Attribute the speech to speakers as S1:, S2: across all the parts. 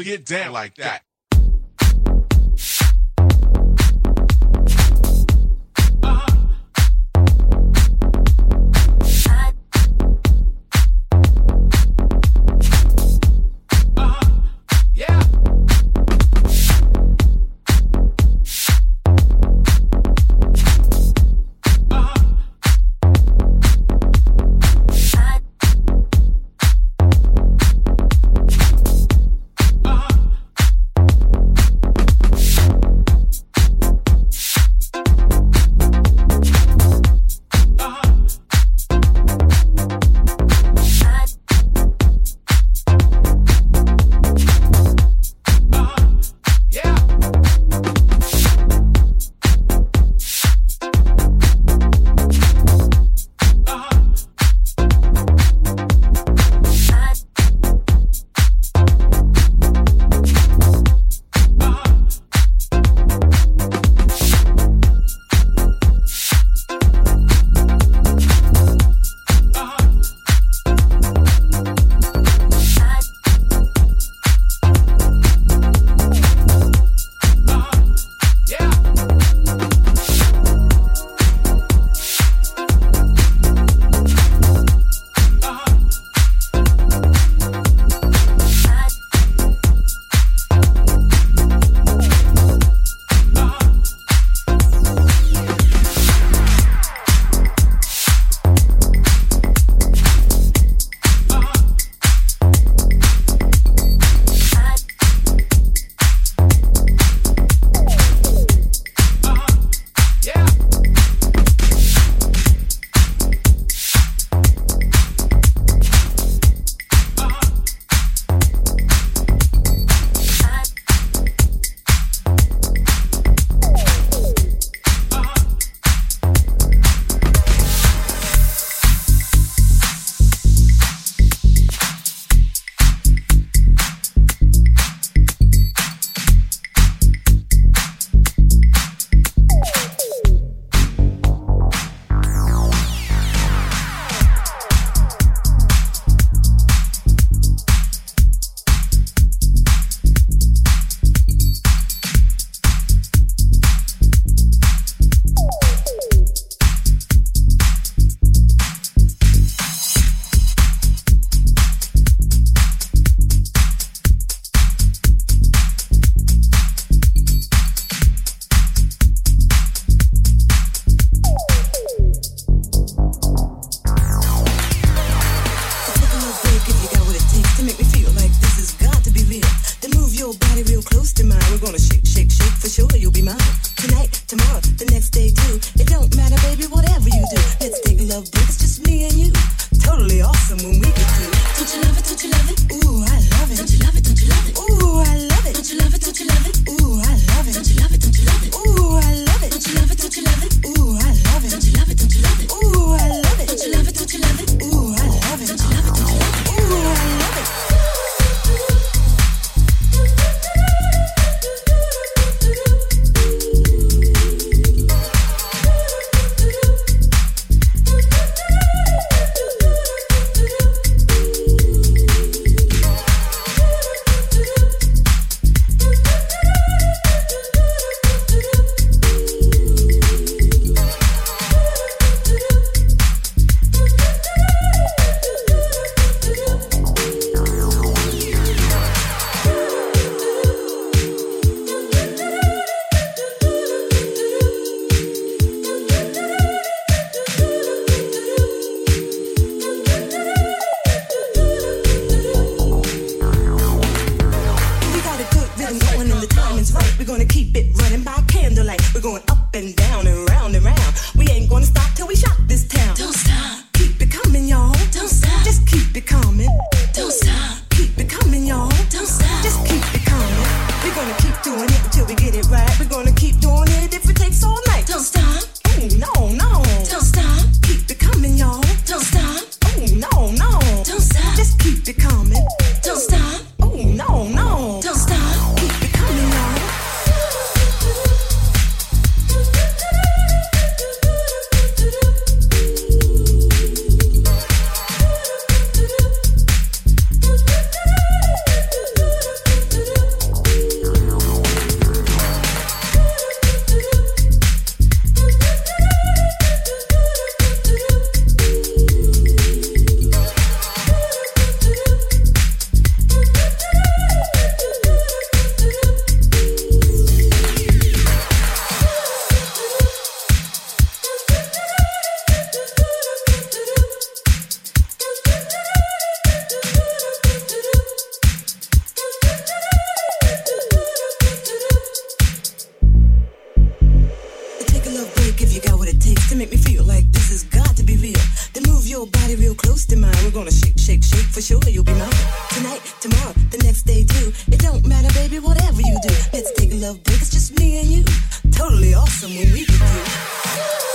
S1: to get down like that.
S2: just me and you. Totally awesome when we get you.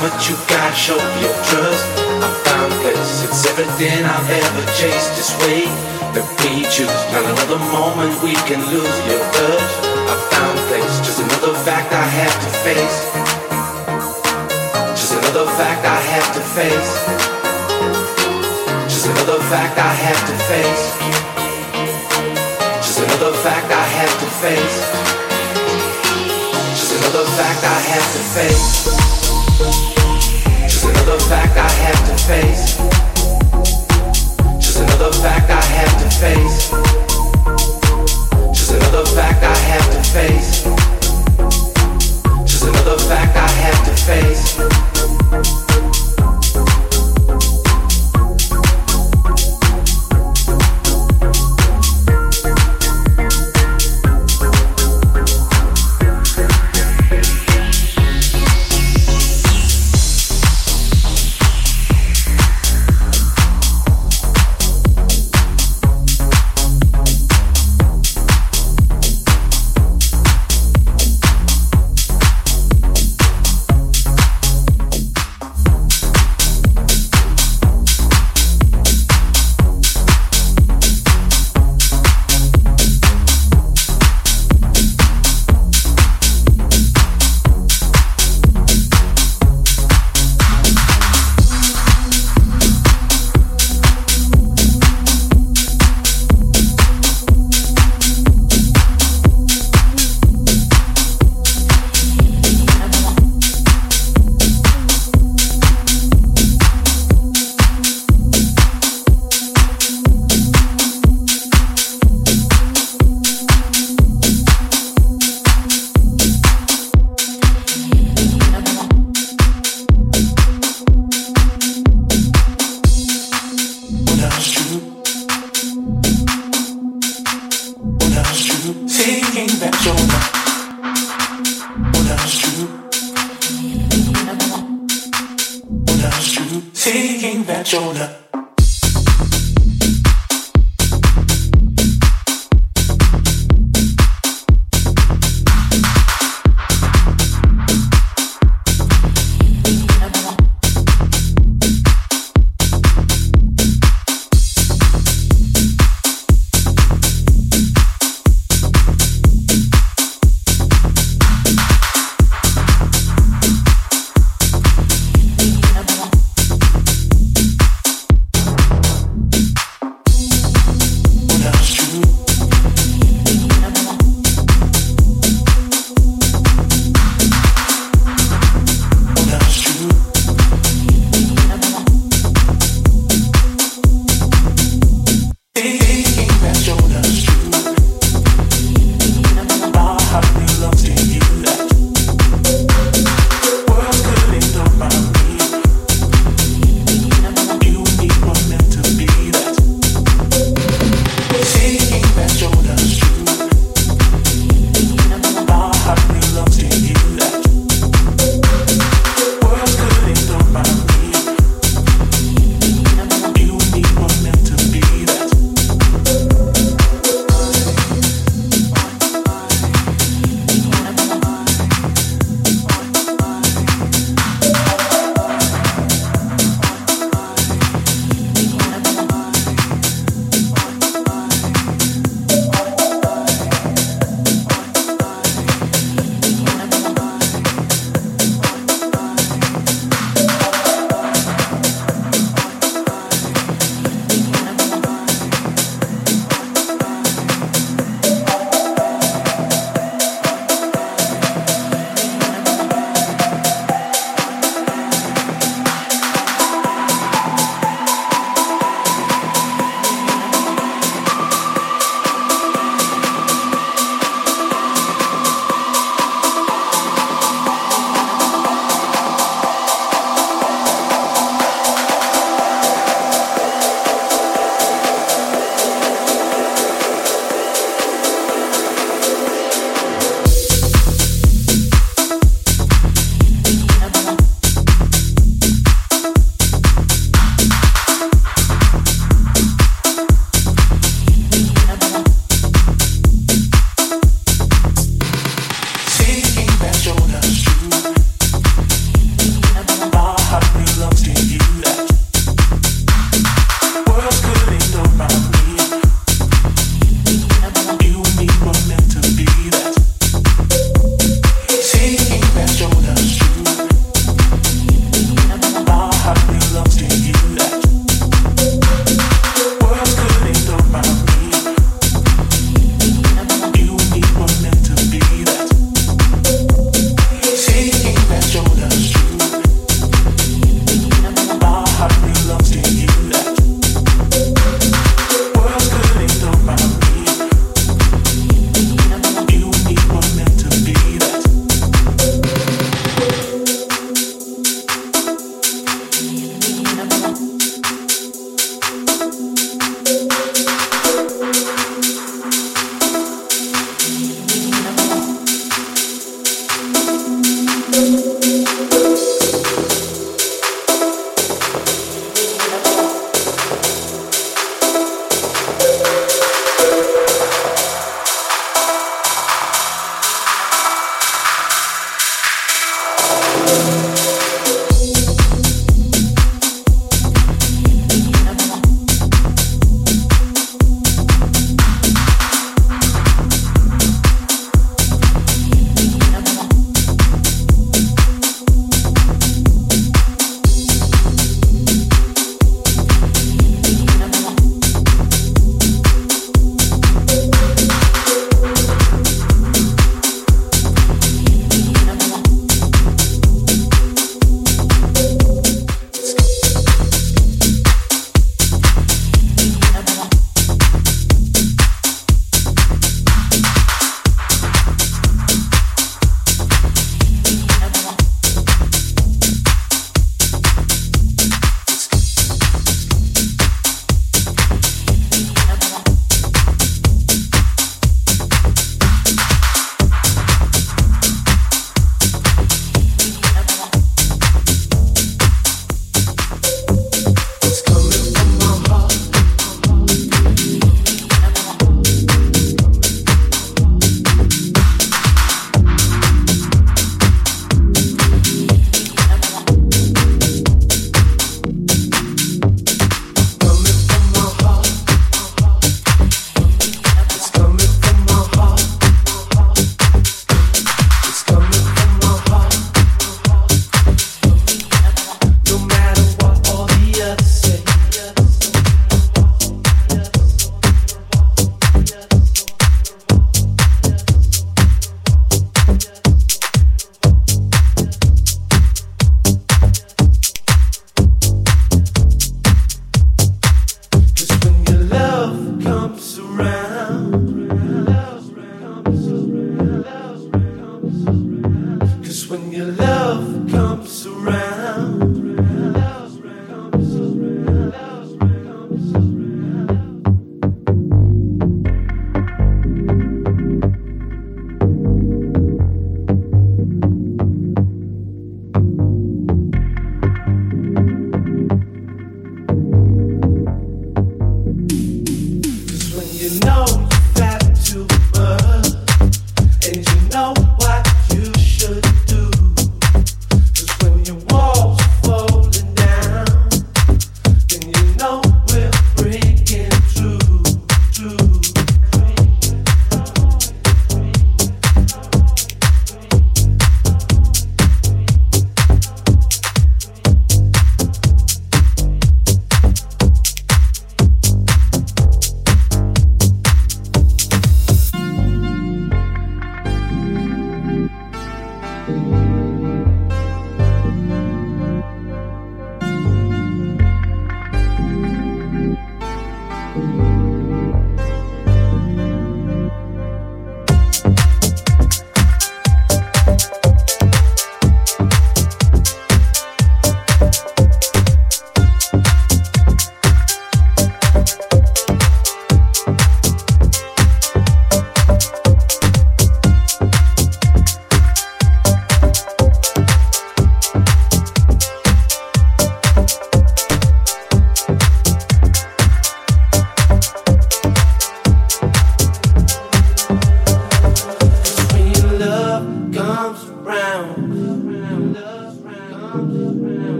S3: but you gotta show your trust. I found places, place, it's everything I've ever chased. This way The we choose, not another moment we can lose. Your touch, I found place, just another fact I have to face. Just another fact I have to face. Just another fact I have to face. Just another fact I have to face. Just another fact I have to face another fact I have to face. Just another fact I have to face. Just another fact I have to face. Just another fact I have to face.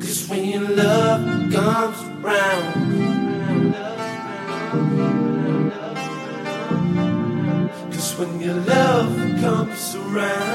S4: Cause when love comes around. Cause when your love comes around.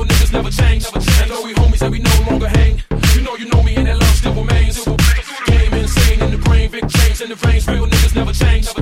S5: real niggas never change. And though we homies and we no longer hang, you know you know me and that love still remains. Game insane in the brain, big change in the veins. Real niggas never change.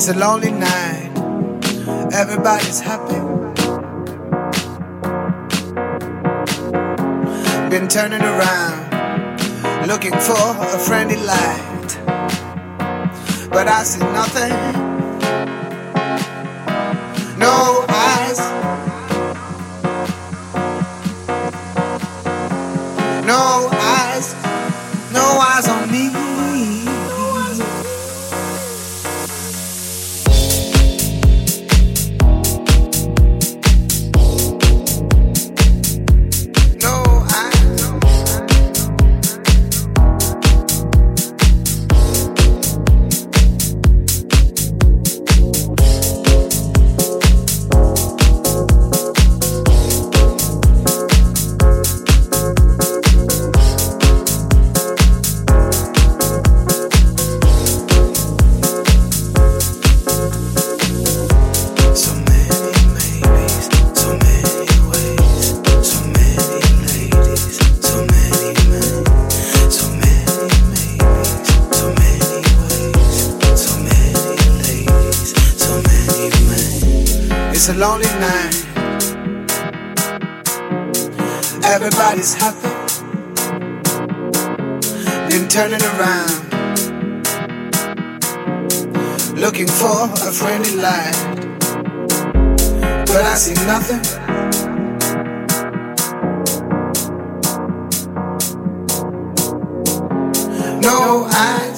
S6: It's a lonely a lonely night. Everybody's happy, then turning around, looking for a friendly light. But I see nothing. No, I